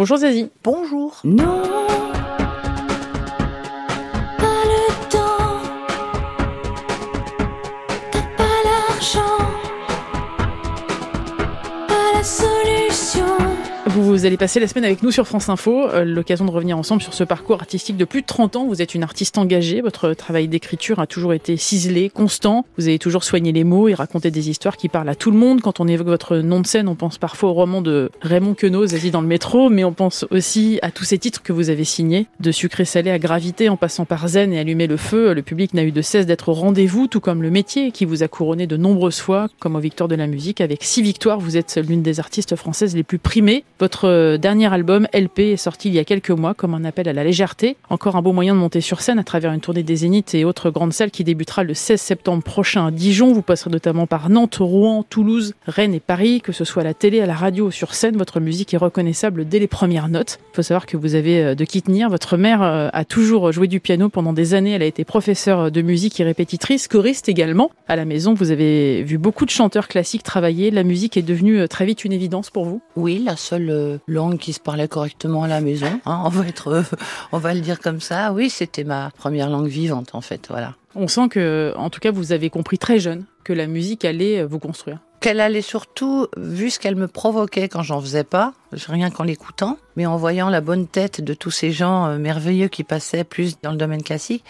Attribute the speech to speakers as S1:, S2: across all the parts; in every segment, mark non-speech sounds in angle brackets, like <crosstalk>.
S1: Bonjour Zazie.
S2: Bonjour.
S3: Non,
S1: Vous allez passer la semaine avec nous sur France Info, euh, l'occasion de revenir ensemble sur ce parcours artistique de plus de 30 ans. Vous êtes une artiste engagée, votre travail d'écriture a toujours été ciselé, constant. Vous avez toujours soigné les mots et raconté des histoires qui parlent à tout le monde. Quand on évoque votre nom de scène, on pense parfois au roman de Raymond Queneau, Zazie dans le métro, mais on pense aussi à tous ces titres que vous avez signés, de Sucré Salé à Gravité en passant par Zen et Allumer le Feu. Le public n'a eu de cesse d'être au rendez-vous, tout comme le métier qui vous a couronné de nombreuses fois, comme aux Victoires de la musique. Avec six victoires, vous êtes l'une des artistes françaises les plus primées. Votre euh, dernier album, LP, est sorti il y a quelques mois comme un appel à la légèreté. Encore un beau moyen de monter sur scène à travers une tournée des Zéniths et autres grandes salles qui débutera le 16 septembre prochain à Dijon. Vous passerez notamment par Nantes, Rouen, Toulouse, Rennes et Paris. Que ce soit à la télé, à la radio ou sur scène, votre musique est reconnaissable dès les premières notes. Il faut savoir que vous avez euh, de qui tenir. Votre mère euh, a toujours joué du piano pendant des années. Elle a été professeure de musique et répétitrice, choriste également. À la maison, vous avez vu beaucoup de chanteurs classiques travailler. La musique est devenue très vite une évidence pour vous.
S2: Oui, la seule langue qui se parlait correctement à la maison, hein, on va être, euh, on va le dire comme ça. Oui, c'était ma première langue vivante en fait, voilà.
S1: On sent que, en tout cas, vous avez compris très jeune que la musique allait vous construire.
S2: Qu'elle allait surtout, vu ce qu'elle me provoquait quand j'en faisais pas, rien qu'en l'écoutant, mais en voyant la bonne tête de tous ces gens euh, merveilleux qui passaient plus dans le domaine classique,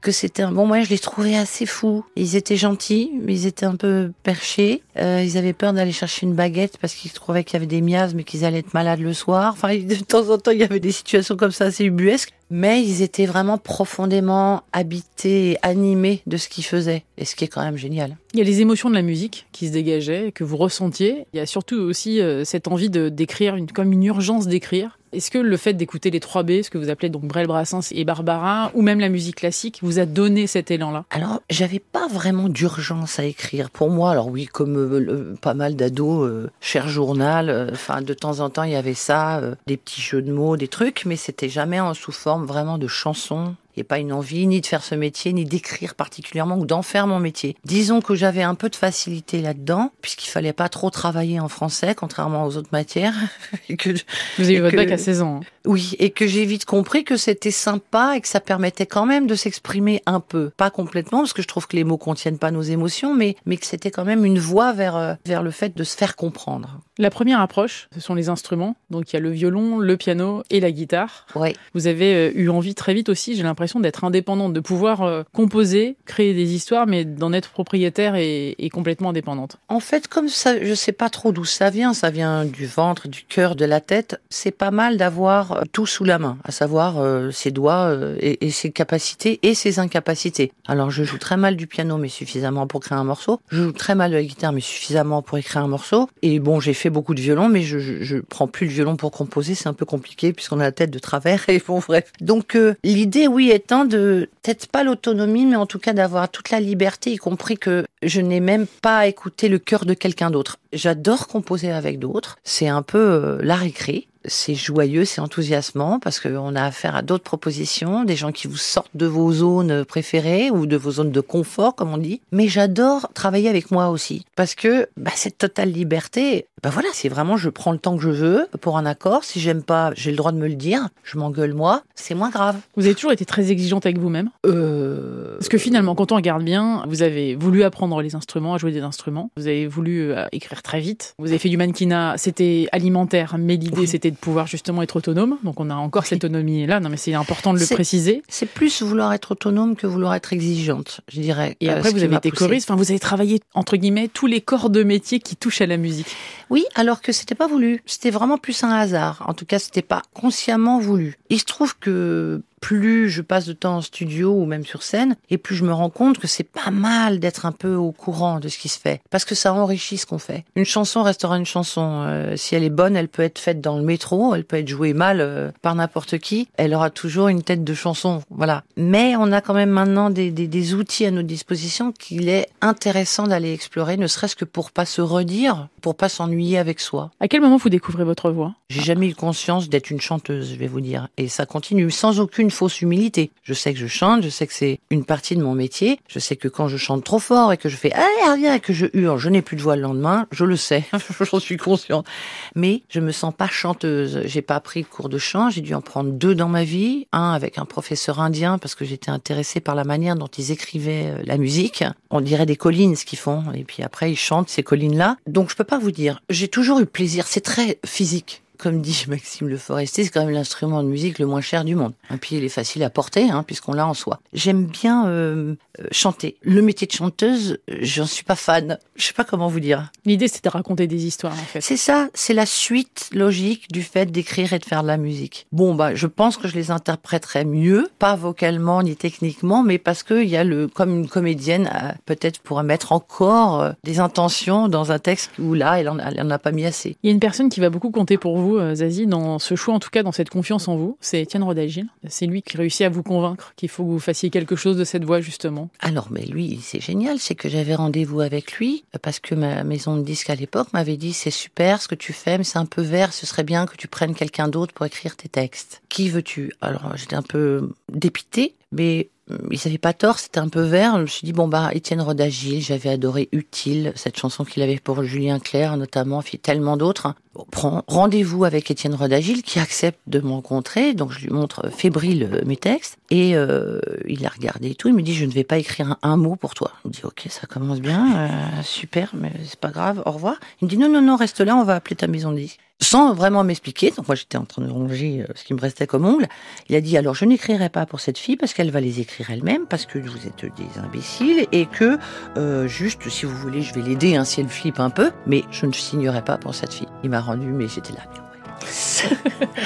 S2: que c'était un bon moyen. Je les trouvais assez fous. Ils étaient gentils, mais ils étaient un peu perchés. Euh, ils avaient peur d'aller chercher une baguette parce qu'ils trouvaient qu'il y avait des miasmes et qu'ils allaient être malades le soir. Enfin, de temps en temps, il y avait des situations comme ça assez ubuesques. Mais ils étaient vraiment profondément habités et animés de ce qu'ils faisaient. Et ce qui est quand même génial.
S1: Il y a les émotions de la musique qui se dégageaient, que vous ressentiez. Il y a surtout aussi euh, cette envie de d'écrire, une, comme une urgence d'écrire. Est-ce que le fait d'écouter les 3 B, ce que vous appelez donc Brel, Brassens et Barbara, ou même la musique classique, vous a donné cet élan-là?
S2: Alors, j'avais pas vraiment d'urgence à écrire. Pour moi, alors oui, comme euh, pas mal d'ados, euh, cher journal, euh, enfin, de temps en temps, il y avait ça, des petits jeux de mots, des trucs, mais c'était jamais en sous forme vraiment de chanson. N'y pas une envie ni de faire ce métier, ni d'écrire particulièrement, ou d'en faire mon métier. Disons que j'avais un peu de facilité là-dedans, puisqu'il fallait pas trop travailler en français, contrairement aux autres matières. <laughs> et que
S1: Vous avez eu votre
S2: que-
S1: bac à 16 ans. hein.
S2: oui, et que j'ai vite compris que c'était sympa et que ça permettait quand même de s'exprimer un peu. Pas complètement, parce que je trouve que les mots contiennent pas nos émotions, mais, mais que c'était quand même une voie vers, euh, vers le fait de se faire comprendre.
S1: La première approche, ce sont les instruments. Donc il y a le violon, le piano et la guitare.
S2: Ouais.
S1: Vous avez euh, eu envie très vite aussi, j'ai l'impression, d'être indépendante, de pouvoir euh, composer, créer des histoires, mais d'en être propriétaire et, complètement indépendante.
S2: En fait, comme ça, je sais pas trop d'où ça vient, ça vient du ventre, du cœur, de la tête. C'est pas mal d'avoir euh, tout sous la main, à savoir euh, ses doigts et, ses capacités et ses incapacités. Alors, je joue très mal du piano, mais suffisamment pour créer un morceau. Je joue très mal de la guitare, mais suffisamment pour écrire un morceau. Et bon, j'ai fait beaucoup de violon, mais je, je, prends plus le violon pour composer, c'est un peu compliqué puisqu'on a la tête de travers. <laughs> Et bon, bref. Donc, l'idée, oui, étant de peut-être pas l'autonomie, mais en tout cas d'avoir toute la liberté, y compris que je n'ai même pas à écouter le cœur de quelqu'un d'autre. J'adore composer avec d'autres. C'est un peu euh, l'art écrit. C'est joyeux, c'est enthousiasmant parce qu'on a affaire à d'autres propositions, des gens qui vous sortent de vos zones préférées ou de vos zones de confort, comme on dit. Mais j'adore travailler avec moi aussi parce que bah, cette totale liberté, bah voilà, c'est vraiment je prends le temps que je veux pour un accord. Si j'aime pas, j'ai le droit de me le dire. Je m'engueule moi, c'est moins grave.
S1: Vous avez toujours été très exigeante avec vous-même?
S2: Euh...
S1: Parce que finalement, quand on regarde bien, vous avez voulu apprendre les instruments, à jouer des instruments. Vous avez voulu euh, écrire très vite. Vous avez fait du mannequinat. C'était alimentaire, mais l'idée
S2: Oui.
S1: c'était de pouvoir justement être autonome. Donc on a encore cette autonomie-là. Non, mais c'est important de le préciser.
S2: C'est plus vouloir être autonome que vouloir être exigeante, je dirais.
S1: Et
S2: Euh,
S1: après, vous avez été choriste. Enfin, vous avez travaillé entre guillemets tous les corps de métier qui touchent à la musique.
S2: Oui, alors que c'était pas voulu. C'était vraiment plus un hasard. En tout cas, c'était pas consciemment voulu. Il se trouve que plus je passe de temps en studio ou même sur scène, et plus je me rends compte que c'est pas mal d'être un peu au courant de ce qui se fait, parce que ça enrichit ce qu'on fait. Une chanson restera une chanson. Euh, si elle est bonne, elle peut être faite dans le métro, elle peut être jouée mal euh, par n'importe qui. Elle aura toujours une tête de chanson, voilà. Mais on a quand même maintenant des, des, des outils à notre disposition qu'il est intéressant d'aller explorer, ne serait-ce que pour pas se redire, pour pas s'ennuyer avec soi.
S1: À quel moment vous découvrez votre voix?
S2: J'ai jamais eu conscience d'être une chanteuse, je vais vous dire. Et ça continue sans aucune une fausse humilité. Je sais que je chante, je sais que c'est une partie de mon métier. Je sais que quand je chante trop fort et que je fais ah rien et que je hurle, je n'ai plus de voix le lendemain. Je le sais, <laughs> j'en suis consciente. Mais je me sens pas chanteuse. J'ai pas pris de cours de chant. J'ai dû en prendre deux dans ma vie. Un avec un professeur indien parce que j'étais intéressée par la manière dont ils écrivaient euh, la musique. On dirait des collines ce qu'ils font. Et puis après ils chantent ces collines-là. Donc je peux pas vous dire. J'ai toujours eu plaisir. C'est très physique comme dit <laughs> Maxime Le Forestier, c'est quand même l'instrument de musique le moins cher du monde. Et puis il est facile à porter, hein, puisqu'on l'a en soi. J'aime bien euh, euh, chanter. Le métier de chanteuse, euh, j'en suis pas fan. Je sais pas comment vous dire.
S1: L'idée, c'est de raconter des histoires, en fait.
S2: C'est ça, c'est la suite logique du fait d'écrire et de faire de la musique. Bon, bah, je pense que je les interpréterais mieux, pas vocalement ni techniquement, mais parce qu'il y a le, comme une comédienne, euh, peut-être pourrait mettre encore des intentions dans un texte où là, elle en, a- elle en a pas mis assez.
S1: Il y a une personne qui va beaucoup compter pour vous, euh, Zazie, dans ce choix, en tout cas dans cette confiance en vous. C'est Étienne Rodagil. C'est lui qui réussit à vous convaincre qu'il faut que vous fassiez quelque chose de cette voie, justement.
S2: Alors, mais lui, c'est génial, c'est que j'avais rendez-vous avec lui euh, parce que ma maison de disques à l'époque m'avait dit c'est super ce que tu fais, mais c'est un peu vert, ce serait bien que tu prennes quelqu'un d'autre pour écrire tes textes. Qui veux-tu? Alors, j'étais un peu dépitée, mais euh, ils avaient pas tort, c'était un peu vert. Je me suis dit, bon, bah, Étienne Rodagil, j'avais adoré Utile, cette chanson qu'il avait pour Julien Clerc, notamment, puis tellement d'autres. Prends rendez-vous avec Étienne Rodagil, qui accepte de me rencontrer. Donc, je lui montre fébrile euh, mes textes. Et euh, il a regardé et tout. Il me dit, je ne vais pas écrire un, mot pour toi. Je me dis, ok, ça commence bien, euh, super, mais c'est pas grave, au revoir. Il me dit, non, non, non, reste là, on va appeler ta maison de disques. Sans vraiment m'expliquer, donc moi j'étais en train de ronger ce qui me restait comme ongle, il a dit alors je n'écrirai pas pour cette fille parce qu'elle va les écrire elle-même, parce que vous êtes des imbéciles et que euh, juste si vous voulez je vais l'aider hein, si elle flippe un peu, mais je ne signerai pas pour cette fille. Il m'a rendu, mais j'étais là. mais <laughs> ouais.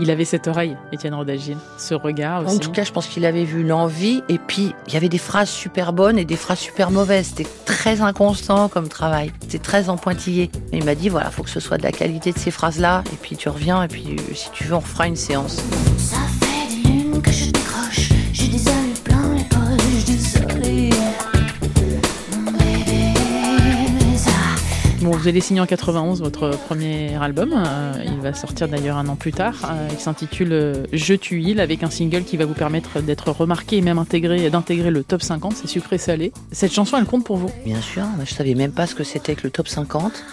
S1: Il avait cette oreille, Étienne Rodagil, ce regard aussi.
S2: En tout cas, je pense qu'il avait vu l'envie et puis il y avait des phrases super bonnes et des phrases super mauvaises. C'était très inconstant comme travail. C'était très en pointillé. Mais il m'a dit voilà, faut que ce soit de la qualité de ces phrases-là et puis tu reviens et puis euh, si tu veux, on refera une séance.
S3: Ça
S1: Vous allez signer en 91 votre premier album. Euh, il va sortir d'ailleurs un an plus tard. Euh, il s'intitule euh, Je tue il avec un single qui va vous permettre d'être remarqué et même intégré, d'intégrer le top 50. C'est sucré salé. Cette chanson, elle compte pour vous?
S2: Bien sûr, je savais même pas ce que c'était que le top 50.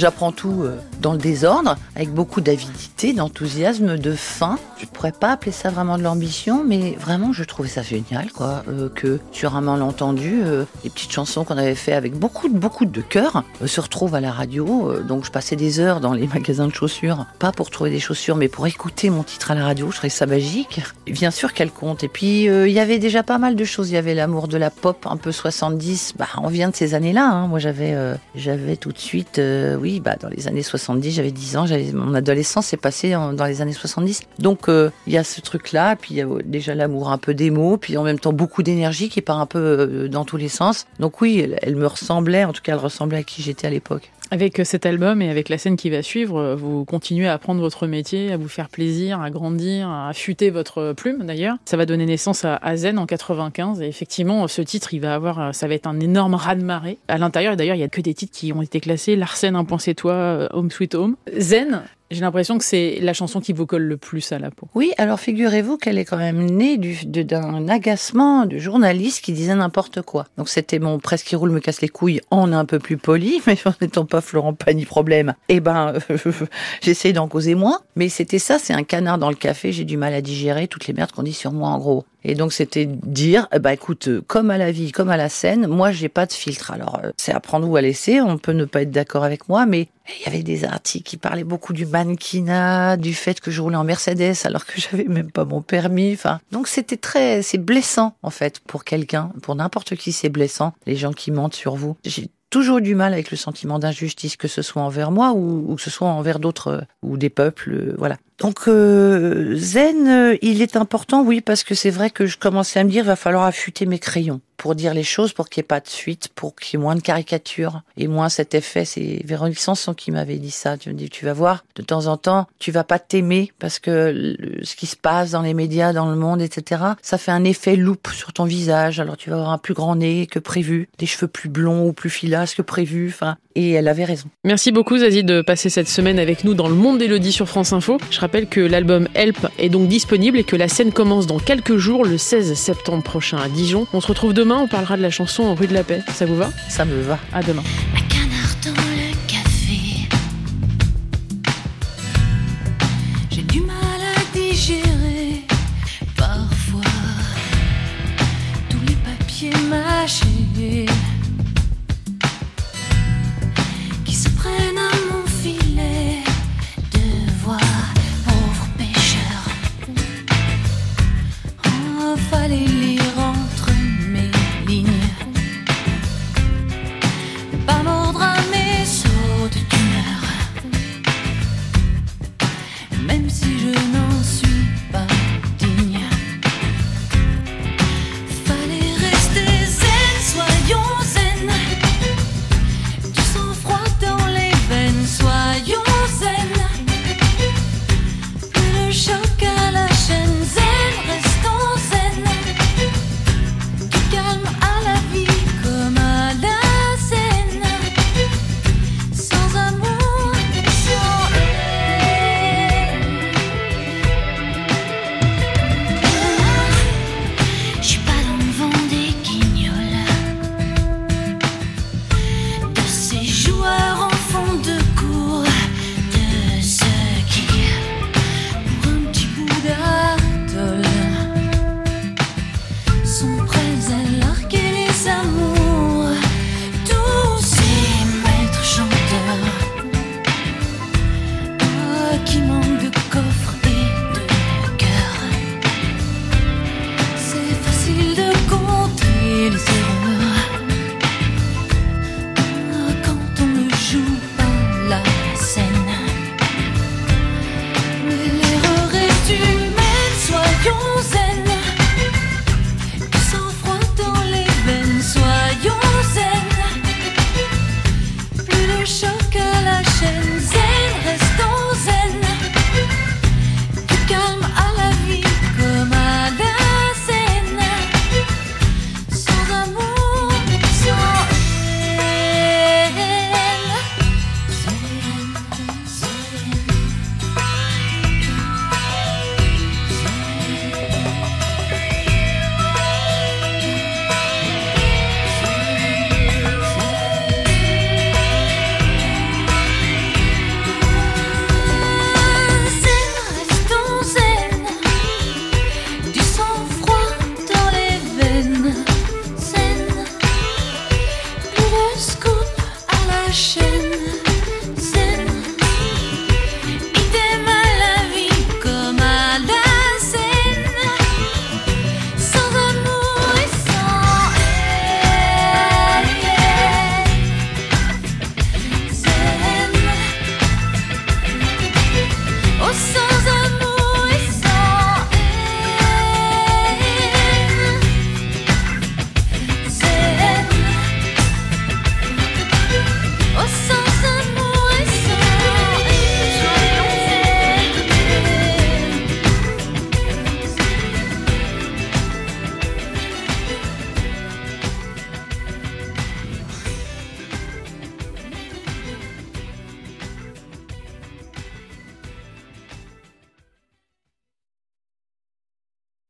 S2: J'apprends tout euh, dans le désordre, avec beaucoup d'avidité, d'enthousiasme, de faim. Je pourrais pas appeler ça vraiment de l'ambition, mais vraiment, je trouvais ça génial, quoi. euh, que sur un malentendu, euh, les petites chansons qu'on avait fait avec beaucoup, beaucoup de cœur euh, se retrouvent à la radio. donc, je passais des heures dans les <laughs> magasins de chaussures, pas pour trouver des chaussures, mais pour écouter mon titre à la radio. Je trouvais ça magique. Bien sûr qu'elle compte. Et puis, il y avait déjà pas mal de choses. Il y avait l'amour de la pop, un peu 70. Bah, on vient de ces années-là. Hein. Moi, j'avais, j'avais tout de suite, euh, oui, bah, dans les années 70, j'avais 10 ans. Mon adolescence s'est passée dans les années 70. Donc, euh, il y a ce truc-là. Puis, il y a déjà l'amour un peu démo. Puis, en même temps, beaucoup d'énergie qui part un peu euh, dans tous les sens. Donc, oui, elle me ressemblait. En tout cas, elle ressemblait à qui j'étais à l'époque.
S1: Avec euh, cet album et avec la scène qui va suivre, euh, vous continuez à apprendre votre métier, à vous faire plaisir, à grandir, à affûter votre plume d'ailleurs. Ça va donner naissance à, Zen en 95 et effectivement ce titre il va avoir, euh, ça va être un énorme raz-de-marée. À l'intérieur d'ailleurs il y a que des titres qui ont été classés, Larsen, Un point c'est toi, euh, Home Sweet Home. Zen, j'ai l'impression que c'est la chanson qui vous colle le plus à la peau.
S2: Oui, alors figurez-vous qu'elle est quand même née d'un agacement de journaliste qui disait n'importe quoi. Donc c'était mon presse qui roule me casse les couilles en un peu plus poli, <laughs> mais en n'étant pas Florent Pagny problème. Eh ben, <laughs> j'essaye d'en causer moins. Mais c'était ça, c'est un canard dans le café, j'ai du mal à digérer toutes les merdes qu'on dit sur moi en gros. Et donc c'était dire, ben écoute, euh, comme à la vie, comme à la scène, moi j'ai pas de filtre. Alors euh, c'est à prendre ou à laisser. On peut ne pas être d'accord avec moi, mais il y avait des articles qui parlaient beaucoup du mannequinat, du fait que je roulais en Mercedes alors que <laughs> j'avais même pas mon permis. Enfin, donc c'était très, c'est blessant en fait pour quelqu'un, pour n'importe qui c'est blessant. Les gens qui mentent sur vous. J'ai toujours du mal avec le sentiment d'injustice, que ce soit envers moi ou, ou que ce soit envers d'autres euh, ou des peuples, euh, voilà. Donc euh, Zen, euh, il est important, oui, parce que c'est vrai que je commençais à me dire, va falloir affûter mes crayons pour dire les choses, pour qu'il n'y ait pas de suite, pour qu'il y ait moins de caricatures et moins cet effet. C'est Véronique Sanson qui m'avait dit ça. Tu me dis, tu vas voir, de temps en temps, tu vas pas t'aimer parce que ce qui se passe dans les médias, dans le monde, etc., ça fait un effet loupe sur ton visage. Alors tu vas avoir un plus grand nez que prévu, des cheveux plus blonds ou plus filasses que prévu. Enfin, et elle avait raison.
S1: Merci beaucoup Zazie de passer cette semaine avec nous dans le monde d'Elodie sur France Info. Je rappelle que l'album Help est donc disponible et que la scène commence dans quelques jours, le 16 septembre prochain à Dijon. On se retrouve demain, on parlera de la chanson Rue de la Paix. Ça vous va?
S2: Ça me va.
S1: À demain.